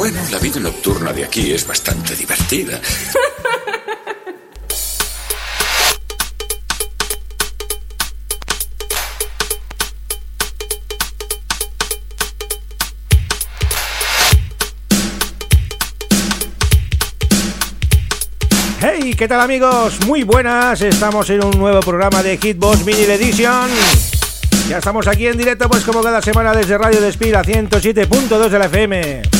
Bueno, la vida nocturna de aquí es bastante divertida. Hey, ¿qué tal amigos? Muy buenas, estamos en un nuevo programa de Hitbox Vinyl Edition. Ya estamos aquí en directo, pues como cada semana desde Radio Despira 107.2 de la FM.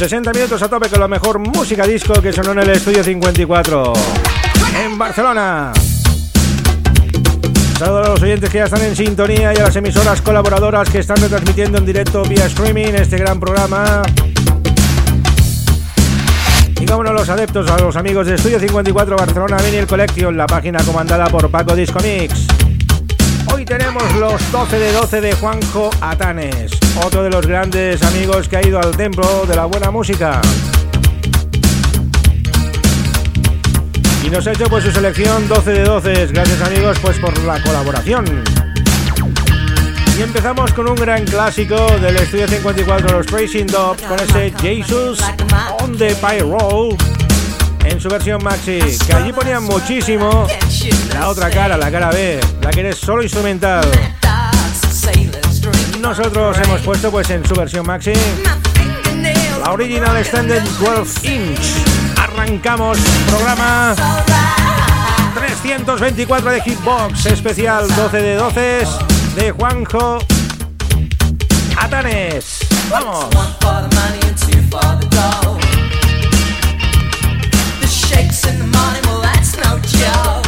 60 minutos a tope con la mejor música disco que sonó en el estudio 54 en Barcelona. Saludos a los oyentes que ya están en sintonía y a las emisoras colaboradoras que están retransmitiendo en directo vía streaming este gran programa. Y como no, los adeptos a los amigos de Estudio 54 Barcelona Vinyl Collection, la página comandada por Paco Disco Mix. Hoy tenemos los 12 de 12 de Juanjo Atanes, otro de los grandes amigos que ha ido al templo de la buena música. Y nos ha hecho pues su selección 12 de 12, gracias amigos pues por la colaboración. Y empezamos con un gran clásico del estudio 54, los Tracing Dogs, con ese Jesus on the Pyro en su versión maxi, que allí ponían muchísimo la otra cara, la cara B, la que eres solo instrumental. Nosotros hemos puesto pues en su versión maxi la original extended 12 inch. Arrancamos programa 324 de Hitbox, especial 12 de 12 de Juanjo Atanes. Vamos. Shakes in the morning, well, that's no joke.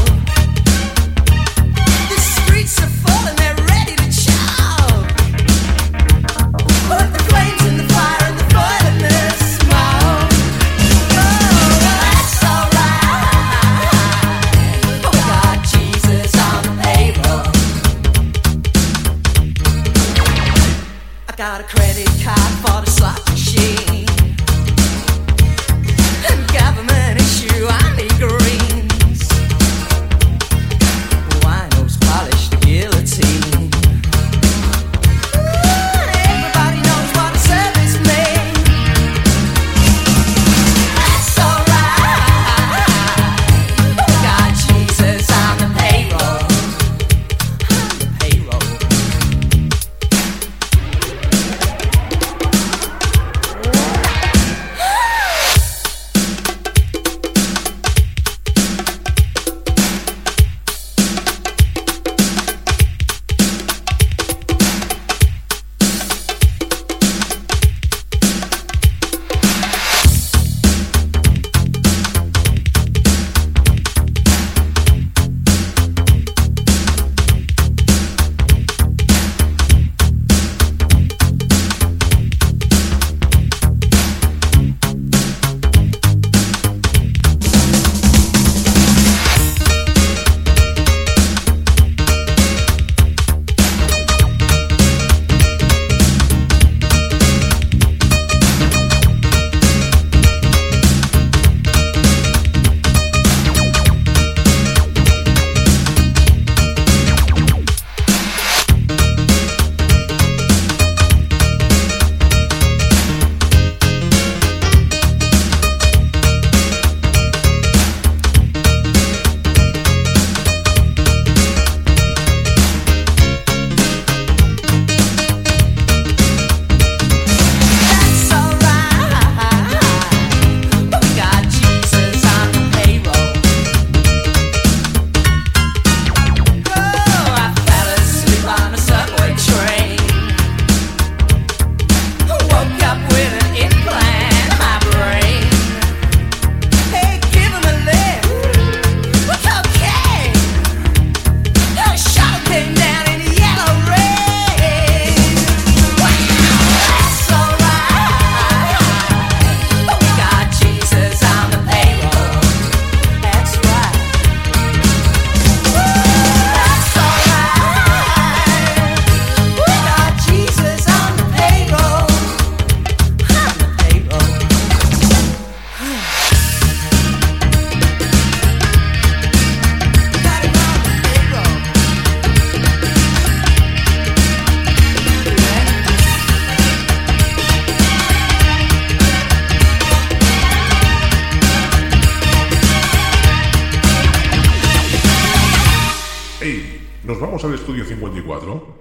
Vamos al estudio 54?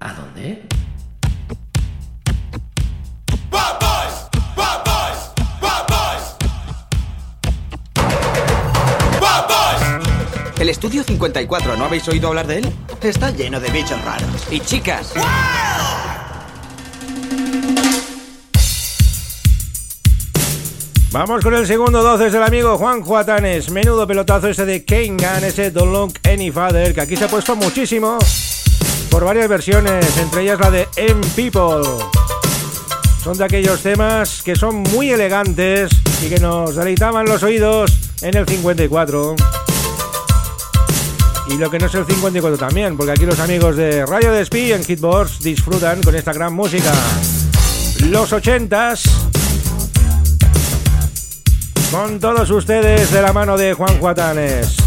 ¿A dónde? El estudio 54, ¿no habéis oído hablar de él? Está lleno de bichos raros. Y chicas. Vamos con el segundo 12 del amigo Juan Juatanes. Menudo pelotazo ese de Kane Gun, ese Don't Look Any Father, que aquí se ha puesto muchísimo por varias versiones, entre ellas la de M People. Son de aquellos temas que son muy elegantes y que nos deleitaban los oídos en el 54. Y lo que no es el 54 también, porque aquí los amigos de Radio Despí en Hitbox disfrutan con esta gran música. Los 80s con todos ustedes de la mano de Juan Juatanes.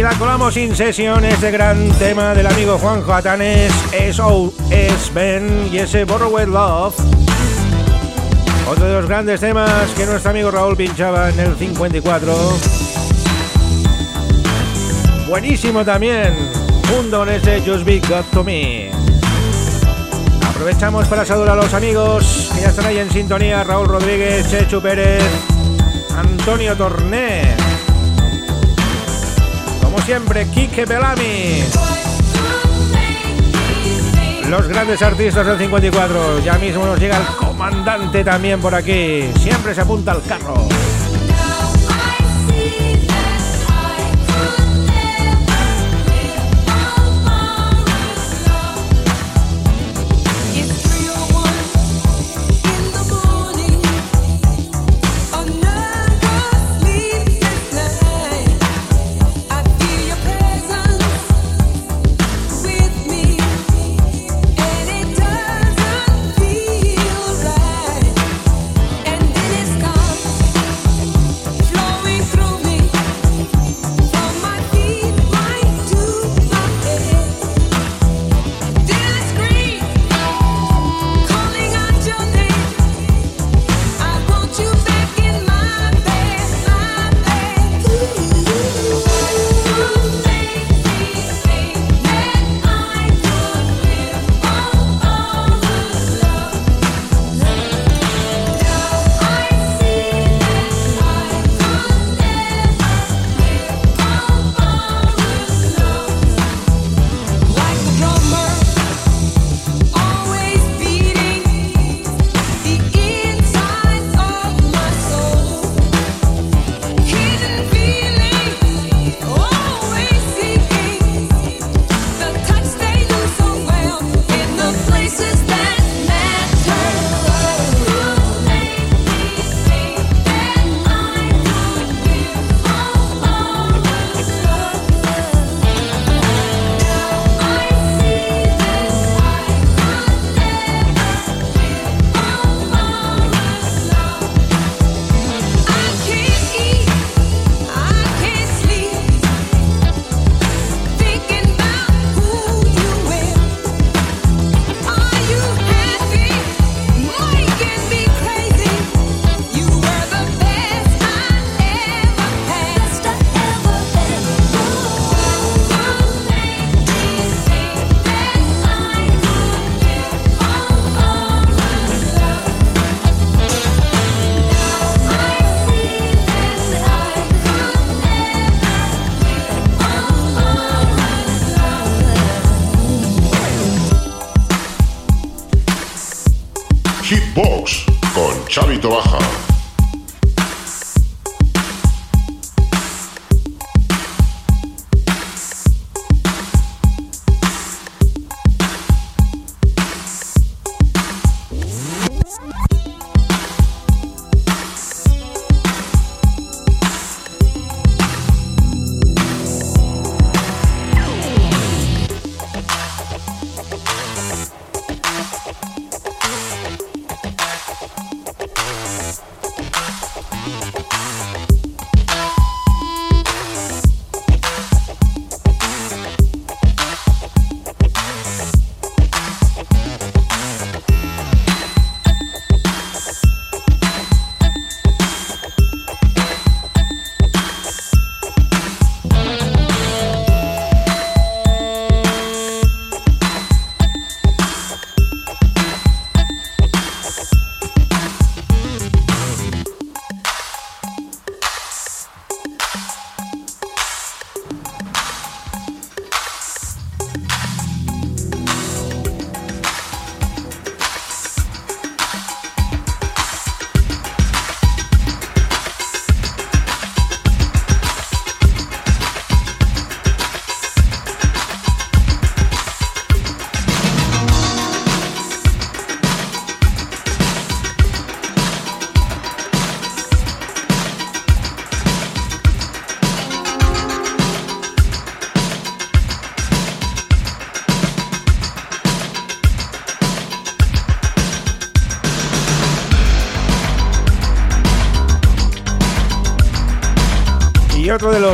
Y la colamos in session, este gran tema del amigo Juanjo Atanes, S.O.S. Ben y ese Borrowed Love. Otro de los grandes temas que nuestro amigo Raúl pinchaba en el 54. Buenísimo también, junto con ese Just Be Good to Me. Aprovechamos para saludar a los amigos que ya están ahí en sintonía: Raúl Rodríguez, Chechu Pérez, Antonio Torné. Como siempre, Kike Belami. Los grandes artistas del 54. Ya mismo nos llega el comandante también por aquí. Siempre se apunta al carro.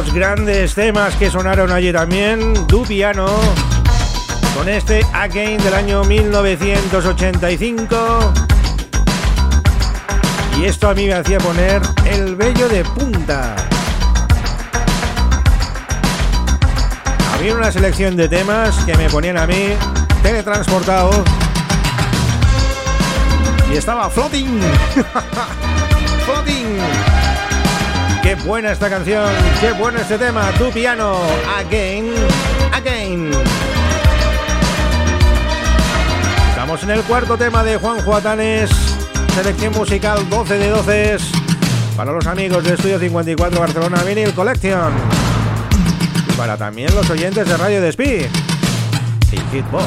Los grandes temas que sonaron allí también, Du Piano, con este Again del año 1985. Y esto a mí me hacía poner el vello de punta. Había una selección de temas que me ponían a mí teletransportado. Y estaba floating. floating. Qué buena esta canción, qué bueno este tema, tu piano, again, again. Estamos en el cuarto tema de Juan Juatanes, selección musical 12 de 12 para los amigos de Estudio 54 Barcelona Vinyl Collection y para también los oyentes de Radio Despí y Hitbox.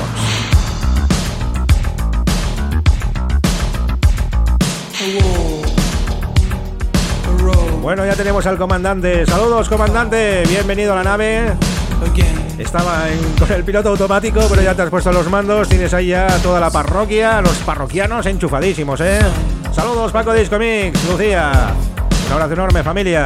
Bueno, ya tenemos al comandante. Saludos, comandante. Bienvenido a la nave. Estaba en- con el piloto automático, pero ya te has puesto los mandos. Tienes ahí ya toda la parroquia, los parroquianos enchufadísimos, ¿eh? Saludos, Paco Disco Mix, Lucía. Un abrazo enorme, familia.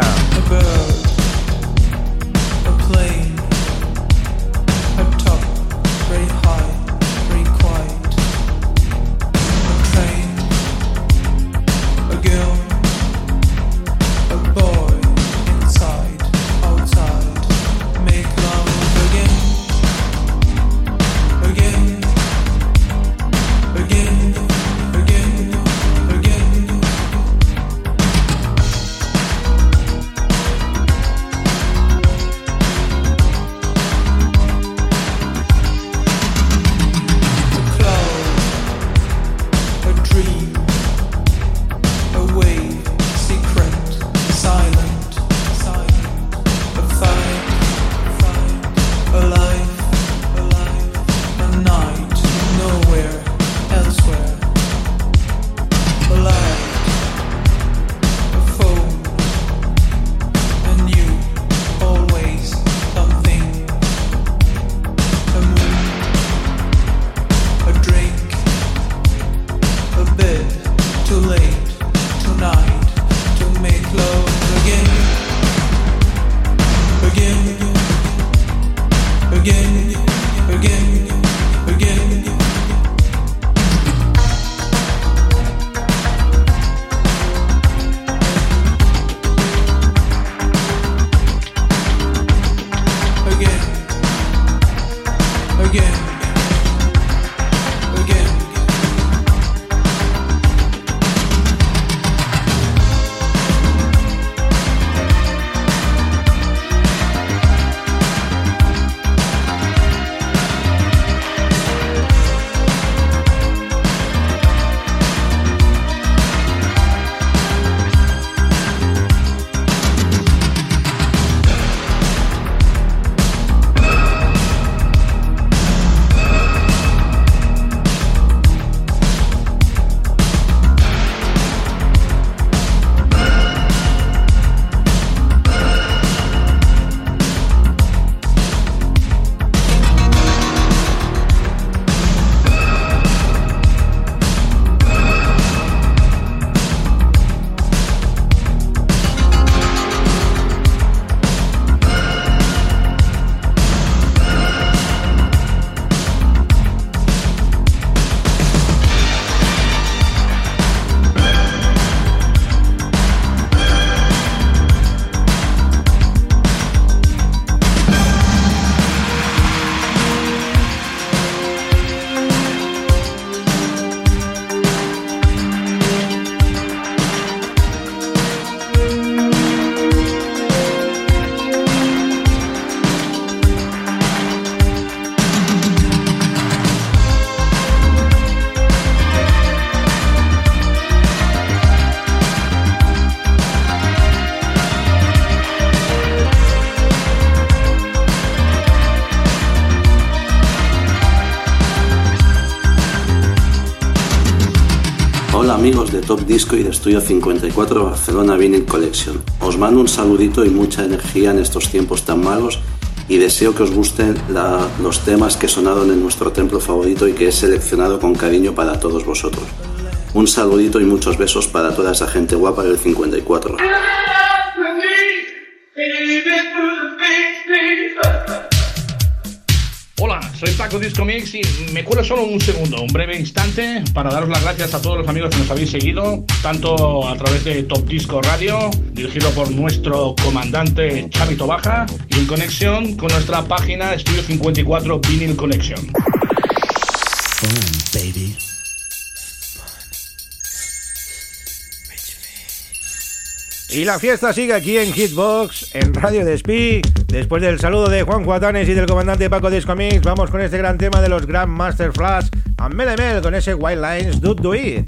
Top Disco y de Estudio 54 Barcelona Vinyl Collection. Os mando un saludito y mucha energía en estos tiempos tan malos y deseo que os gusten la- los temas que sonaron en nuestro templo favorito y que he seleccionado con cariño para todos vosotros. Un saludito y muchos besos para toda esa gente guapa del 54. Hola, soy Paco Disco Mix y me cuelo solo un segundo, un breve instante, para daros las gracias a todos los amigos que nos habéis seguido, tanto a través de Top Disco Radio, dirigido por nuestro comandante Chavito Baja, y en conexión con nuestra página Estudio 54 Vinyl Connection. Y la fiesta sigue aquí en Hitbox, en Radio Despí. Después del saludo de Juan Cuatanes y del comandante Paco Disco Mix, vamos con este gran tema de los Grandmaster Flash a Mel con ese White Lines Do Do It.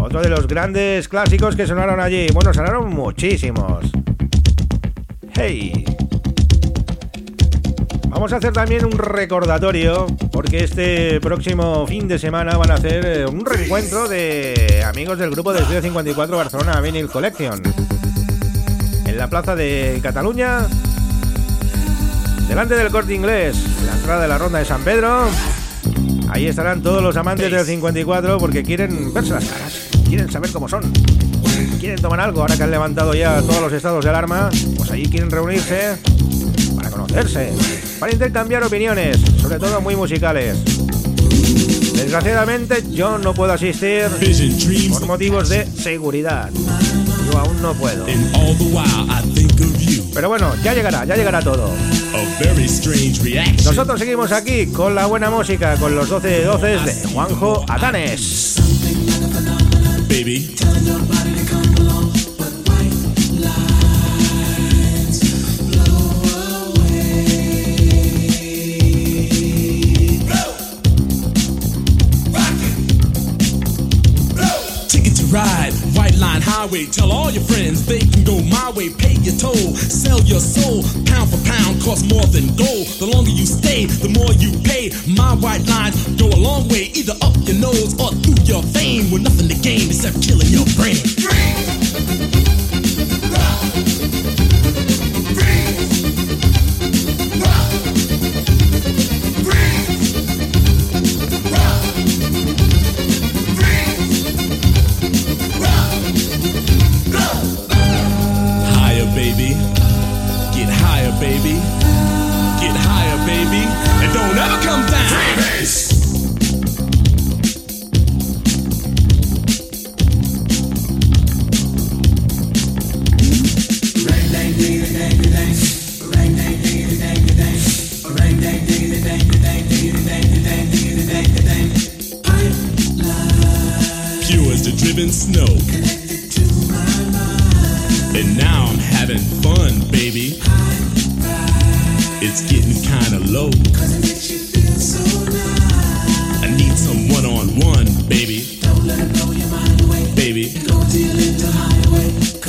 Otro de los grandes clásicos que sonaron allí. Bueno, sonaron muchísimos. Hey. Vamos a hacer también un recordatorio porque este próximo fin de semana van a hacer eh, un reencuentro de amigos del grupo de Estudio 54 Barcelona Vinyl Collection. En la plaza de Cataluña, delante del corte inglés, en la entrada de la ronda de San Pedro. Ahí estarán todos los amantes del 54 porque quieren verse las caras, quieren saber cómo son. Quieren tomar algo ahora que han levantado ya todos los estados de alarma, pues ahí quieren reunirse conocerse, para intercambiar opiniones, sobre todo muy musicales. Desgraciadamente yo no puedo asistir por motivos de seguridad. Yo aún no puedo. Pero bueno, ya llegará, ya llegará todo. Nosotros seguimos aquí con la buena música, con los 12 de 12 de Juanjo Atanes. Baby. Line highway. Tell all your friends they can go my way. Pay your toll, sell your soul. Pound for pound costs more than gold. The longer you stay, the more you pay. My white lines go a long way, either up your nose or through your vein. With nothing to gain except killing your brain.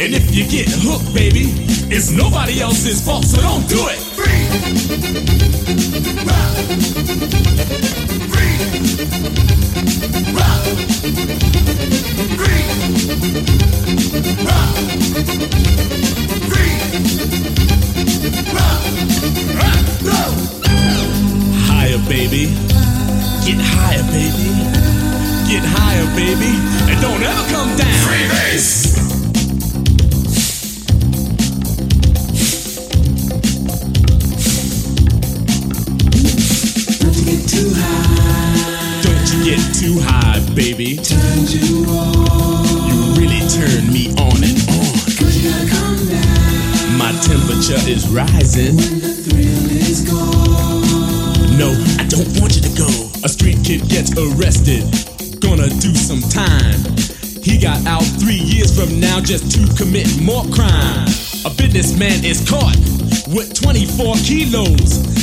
And if you get hooked, baby, it's nobody else's fault, so don't do it. Free rock, free rock, free rock, rock, rock, rock. Higher, baby. Get higher, baby. Get higher, baby. And don't ever come down. Freebase. You too high, baby. You on. You really turn me on and on. My temperature is rising. When the thrill is gone. No, I don't want you to go. A street kid gets arrested, gonna do some time. He got out three years from now just to commit more crime. A businessman is caught with 24 kilos.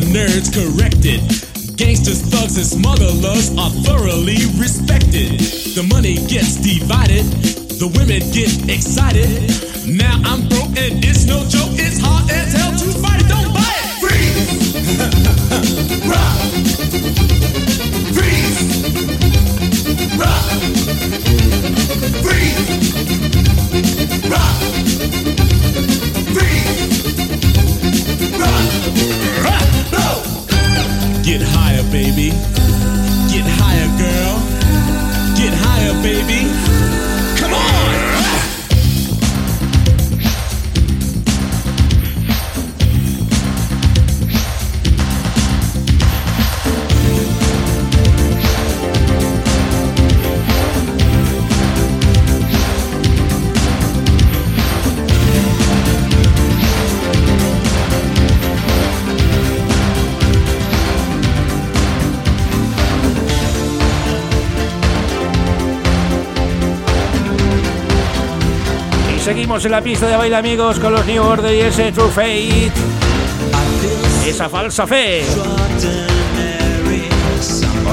Governors corrected. Gangsters, thugs, and smugglers are thoroughly respected. The money gets divided, the women get excited. Now I'm broke and it's no joke, it's hard as hell to fight it. Don't buy it! Freeze! Rock! Freeze! Rock! Freeze! Rock! Freeze! Rock! Rock! Get higher, baby. Get higher, girl. Get higher, baby. Seguimos en la pista de baile, amigos, con los New Order y ese True Fate. Esa falsa fe.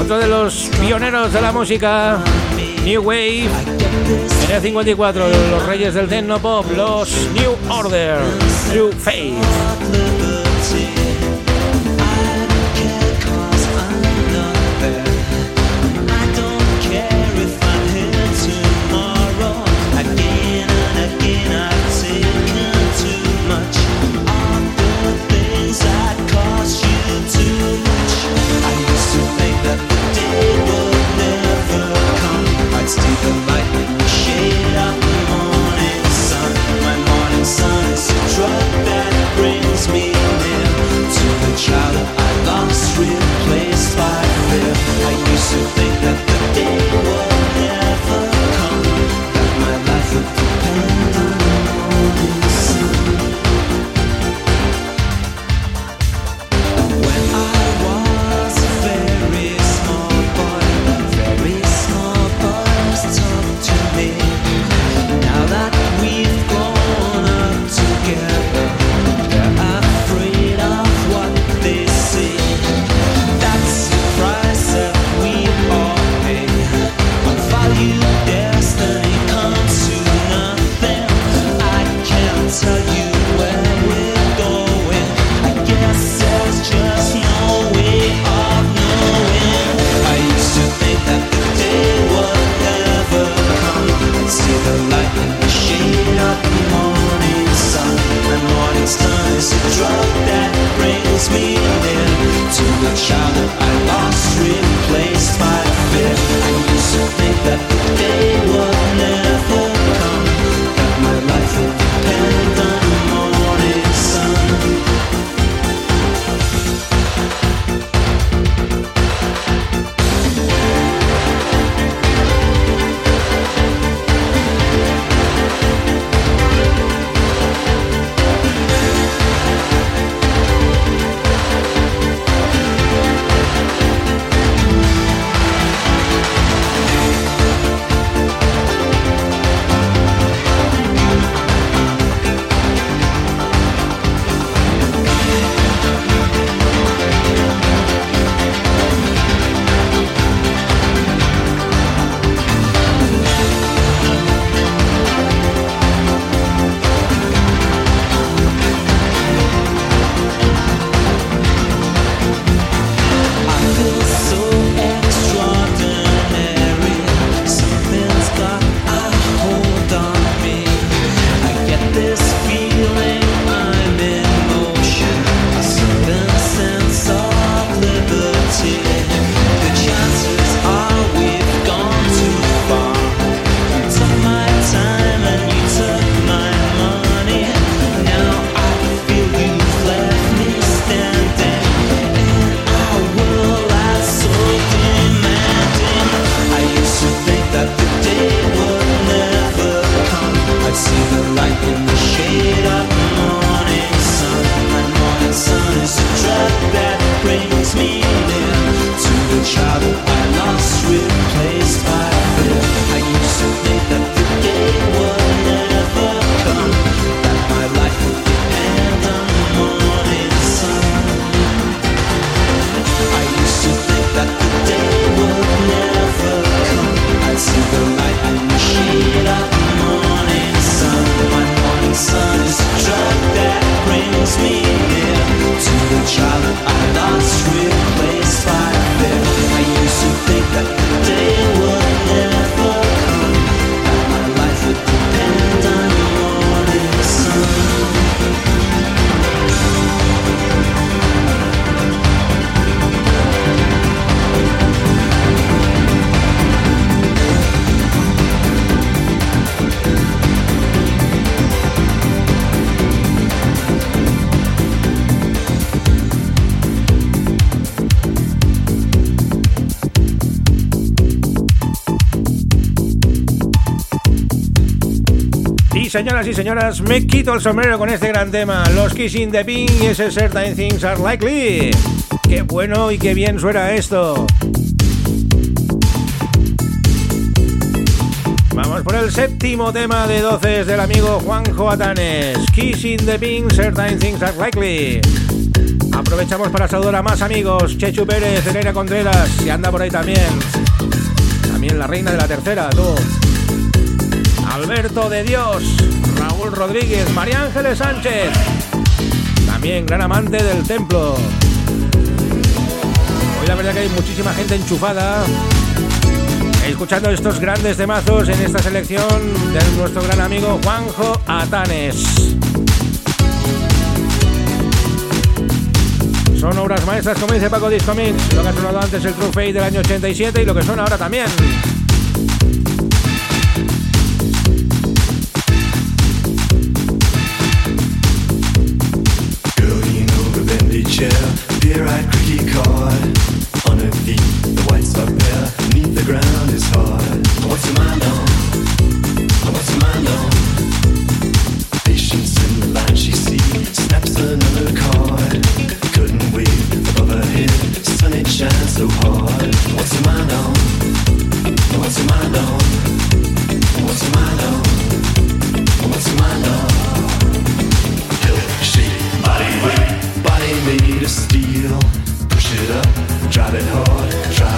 Otro de los pioneros de la música New Wave. En el 54, los reyes del techno pop, los New Order, True Fate. Señoras y señoras, me quito el sombrero con este gran tema. Los Kissing the Pink y ese Certain Things Are Likely. Qué bueno y qué bien suena esto. Vamos por el séptimo tema de 12 del amigo Juanjo Atanes. Kissing the Pink, Certain Things Are Likely. Aprovechamos para saludar a más amigos. Chechu Pérez, Elena Contreras, que anda por ahí también. También la reina de la tercera, tú. Alberto de Dios, Raúl Rodríguez, María Ángeles Sánchez. También gran amante del templo. Hoy la verdad que hay muchísima gente enchufada. Escuchando estos grandes temazos en esta selección de nuestro gran amigo Juanjo Atanes. Son obras maestras, como dice Paco Discomix. Lo que ha sonado antes el True Fate del año 87 y lo que suena ahora también. driving hard, driving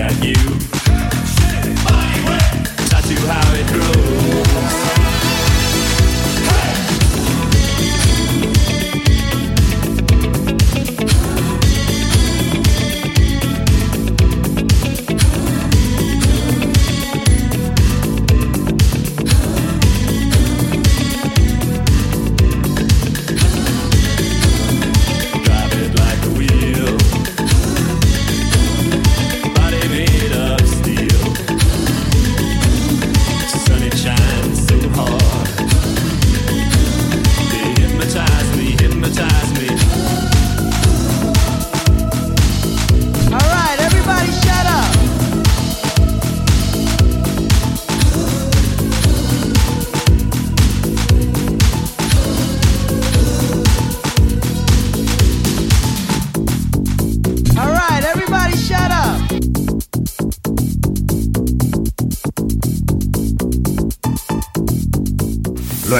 at you.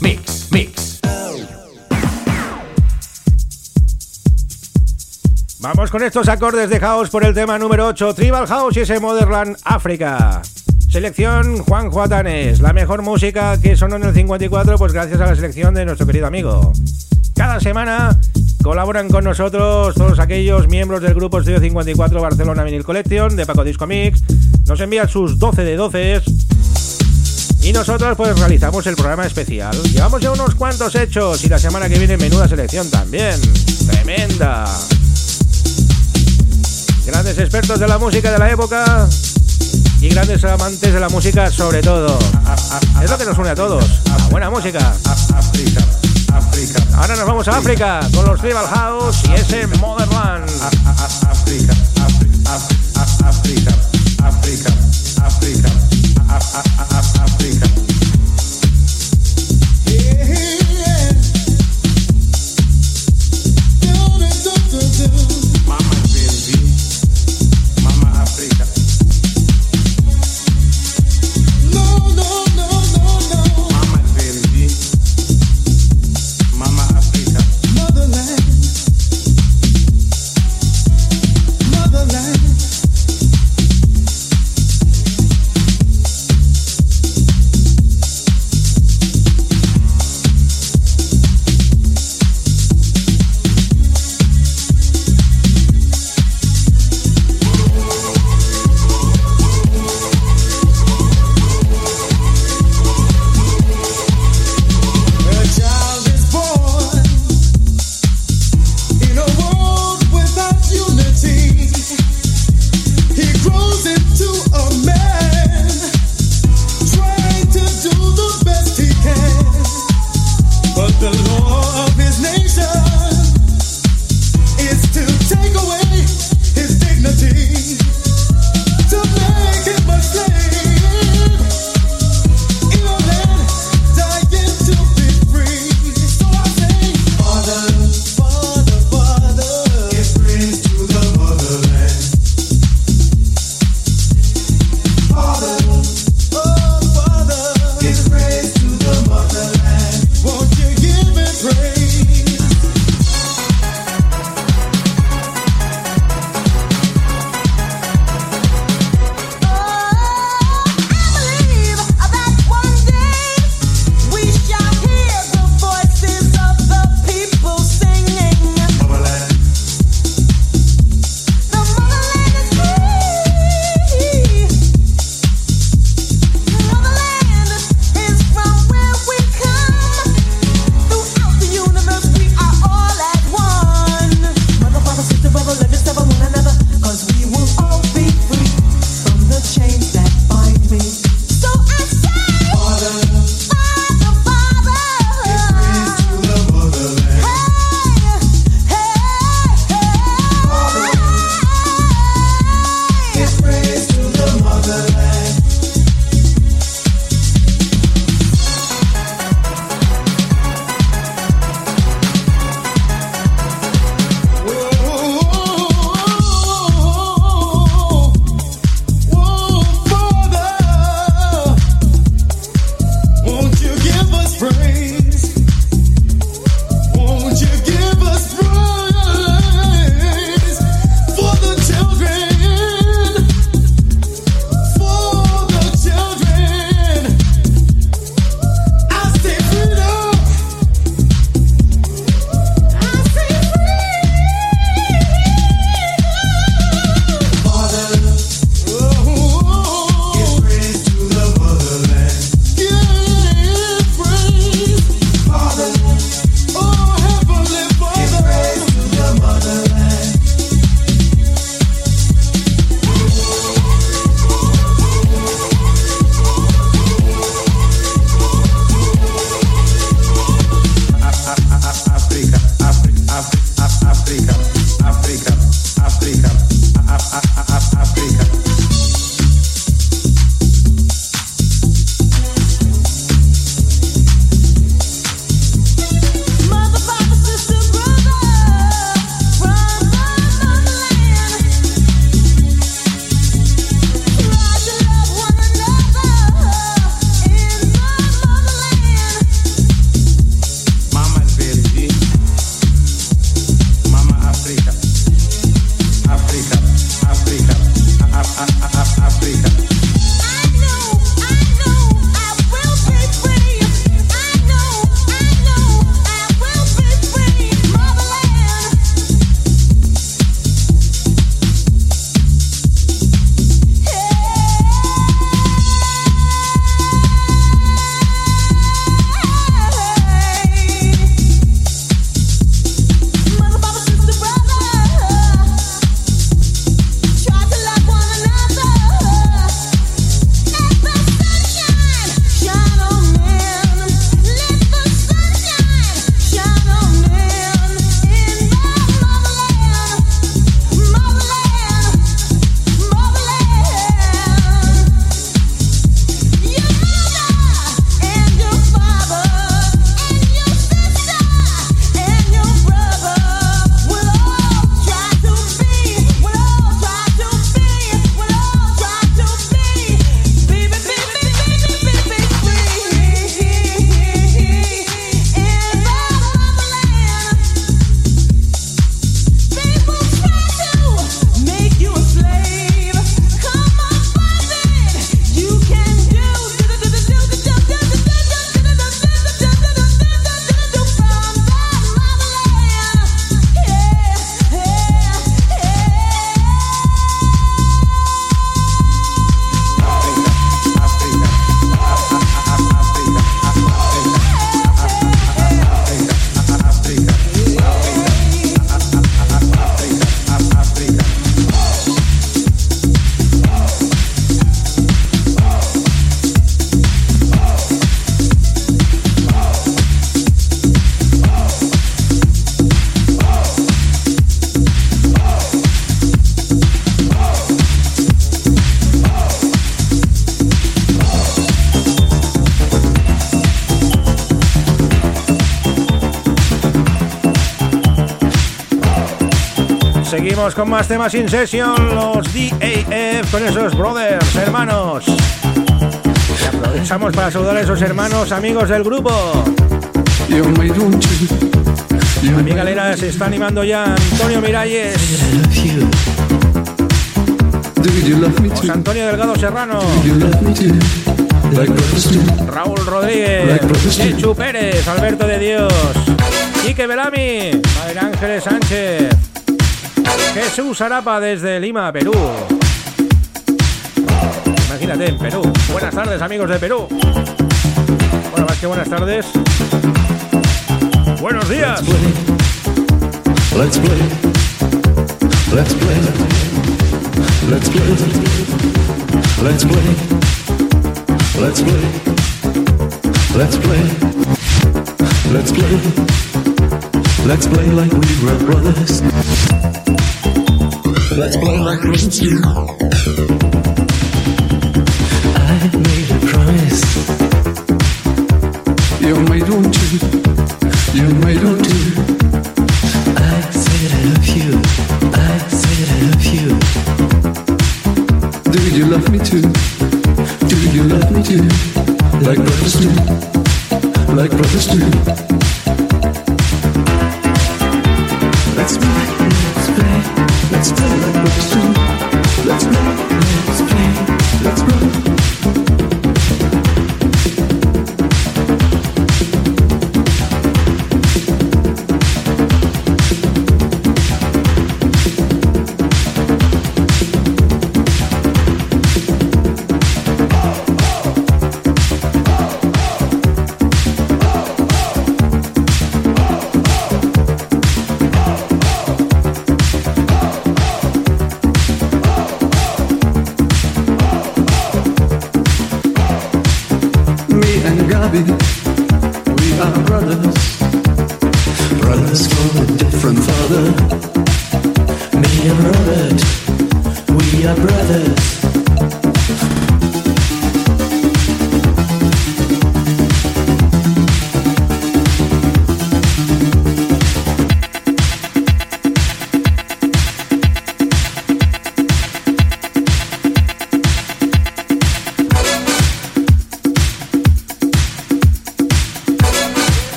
Mix, Mix. Vamos con estos acordes de house por el tema número 8, Tribal House y ese Motherland África. Selección Juan Juatanes, la mejor música que sonó en el 54, pues gracias a la selección de nuestro querido amigo. Cada semana colaboran con nosotros todos aquellos miembros del grupo Estudio 54 Barcelona Vinyl Collection de Paco Disco Mix. Nos envían sus 12 de 12 y nosotros pues realizamos el programa especial. Llevamos ya unos cuantos hechos y la semana que viene menuda selección también. Tremenda. Grandes expertos de la música de la época y grandes amantes de la música sobre todo. Es lo que nos une a todos. La buena música. Ahora nos vamos a África con los Tribal House y ese Motherland. África, África, África, África, África, África. Seguimos con más temas in session, los DAF con esos brothers, hermanos. Aprovechamos para saludar a esos hermanos, amigos del grupo. Amiga Elena se está animando ya Antonio Miralles. José Antonio Delgado Serrano. Raúl Rodríguez. Chechu Pérez. Alberto de Dios. Quique Belami. Madre Ángeles Sánchez. Jesús Arapa desde Lima, Perú. Imagínate, en Perú. Buenas tardes, amigos de Perú. Bueno, más que buenas tardes. Buenos días. Let's play. Let's play. Let's play. Let's play. Let's play. Let's play. Let's play. Let's play like we were brothers. Let's play like brothers do. I made a promise. You made one too. You made one too. I said I love you. I said I love you. Do you love me too? Do you love me too? Like brothers do. Like brothers do. Let's play. Let's play, let's play, let's play.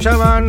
ciao,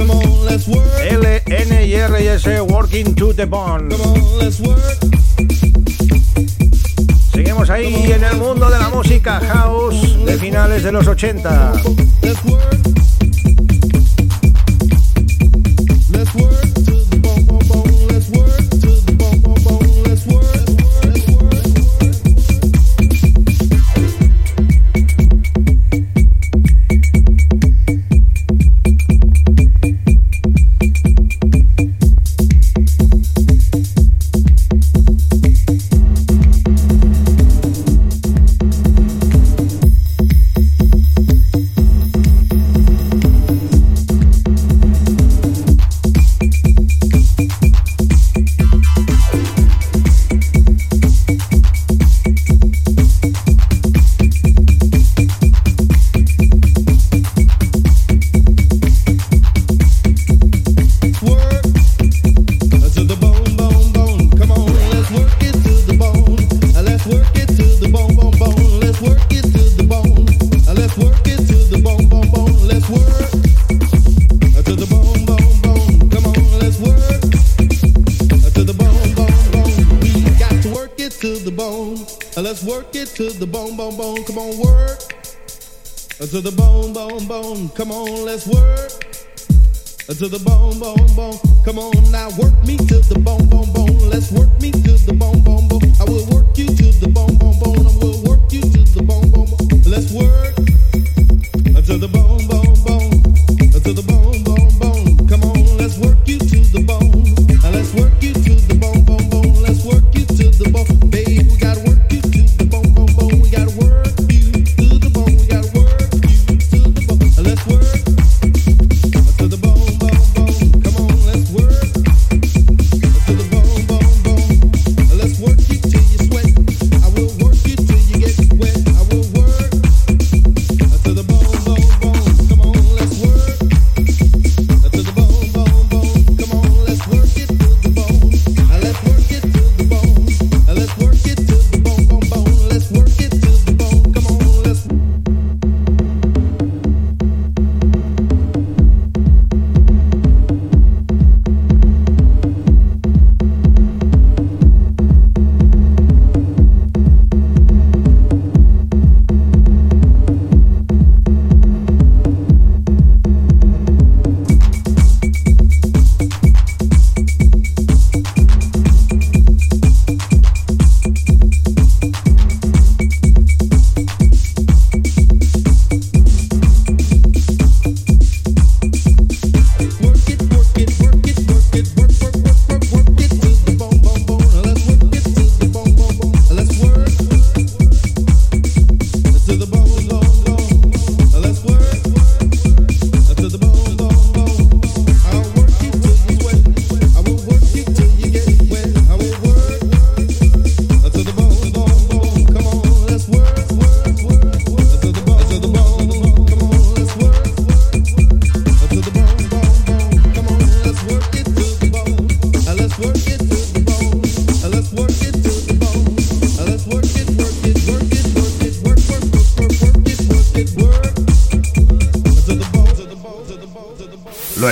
to the bone, bone, bone.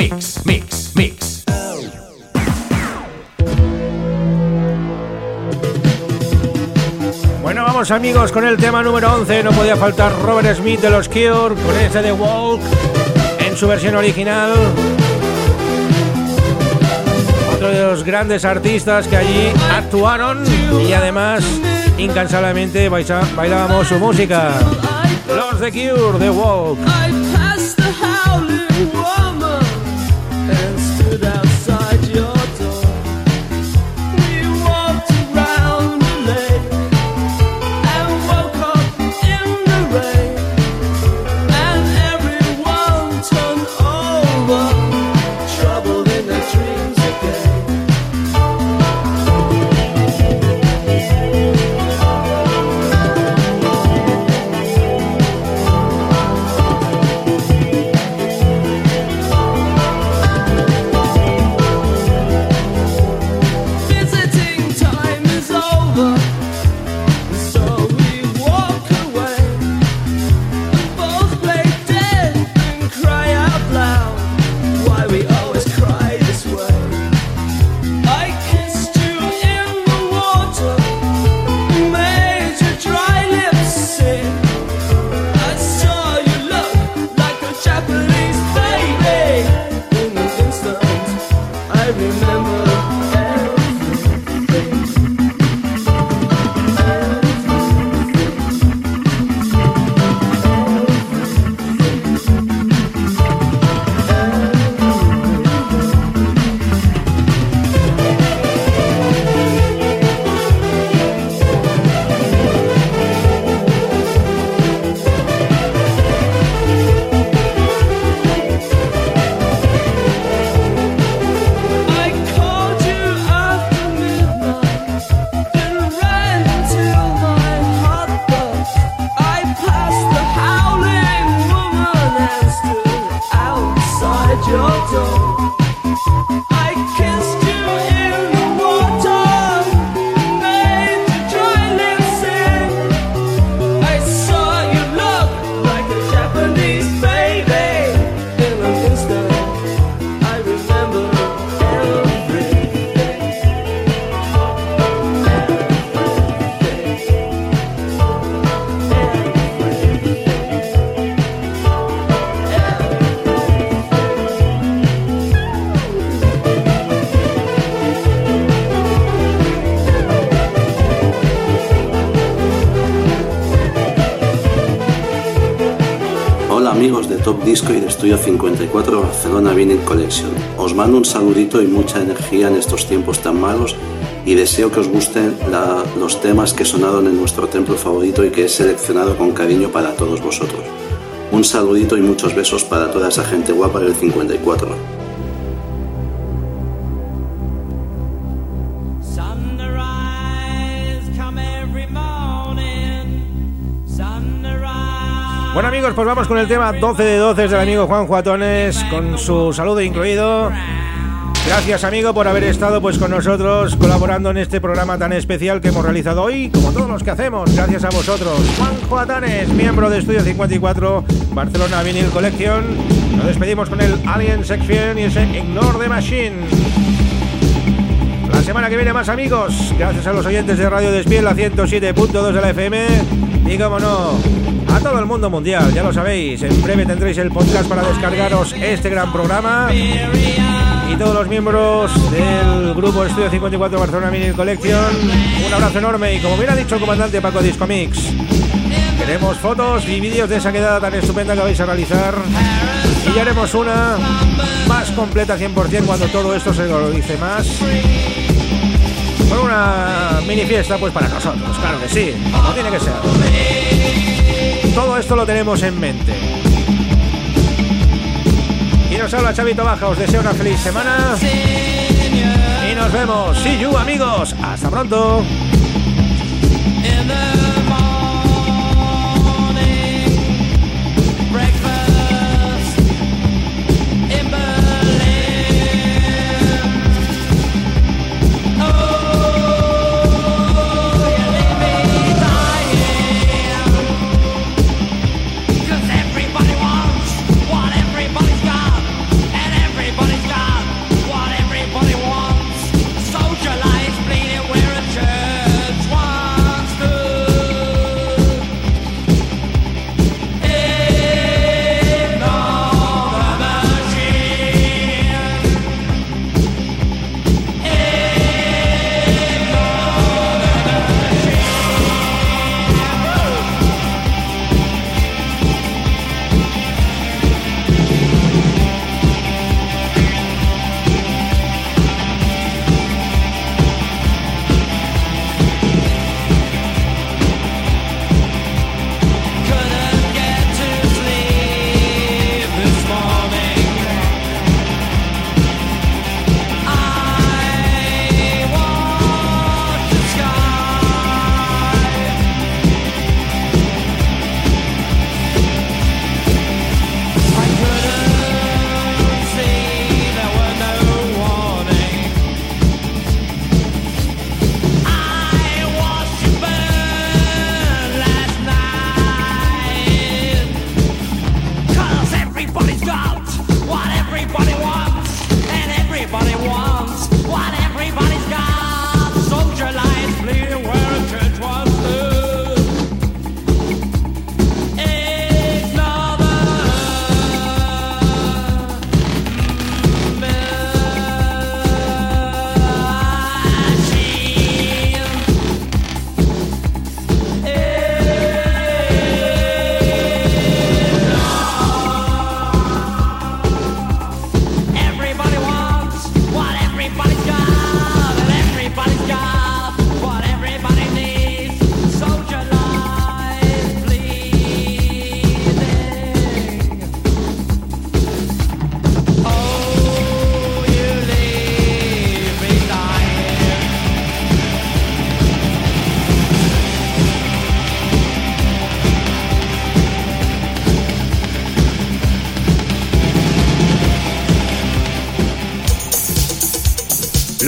mix, mix, mix. Bueno, vamos amigos con el tema número 11. No podía faltar Robert Smith de los Cure con ese de Walk en su versión original. Otro de los grandes artistas que allí actuaron y además incansablemente bailábamos su música. Los de Cure de Walk. and stood outside. door. Y de Estudio 54 Barcelona Vinyl Collection. Os mando un saludito y mucha energía en estos tiempos tan malos y deseo que os gusten los temas que sonaron en nuestro templo favorito y que he seleccionado con cariño para todos vosotros. Un saludito y muchos besos para toda esa gente guapa del 54. Amigos, pues vamos con el tema 12 de 12 del amigo Juan Juatones, con su saludo incluido. Gracias amigo por haber estado pues con nosotros colaborando en este programa tan especial que hemos realizado hoy, como todos los que hacemos, gracias a vosotros. Juan Juatones, miembro de Estudio 54, Barcelona Vinyl Collection. Nos despedimos con el Alien Section y ese Ignore the Machine. La semana que viene más amigos, gracias a los oyentes de Radio Despiel, la 107.2 de la FM. Y como no, todo el mundo mundial, ya lo sabéis. En breve tendréis el podcast para descargaros este gran programa. Y todos los miembros del grupo Estudio 54 Barcelona Mini Collection, un abrazo enorme. Y como bien ha dicho el comandante Paco Discomix, queremos fotos y vídeos de esa quedada tan estupenda que vais a realizar. Y ya haremos una más completa 100% cuando todo esto se organice más. Con una mini fiesta pues para nosotros, claro que sí, como tiene que ser. Todo esto lo tenemos en mente. Y nos habla Chavito Baja, os deseo una feliz semana. Y nos vemos. See you amigos. Hasta pronto.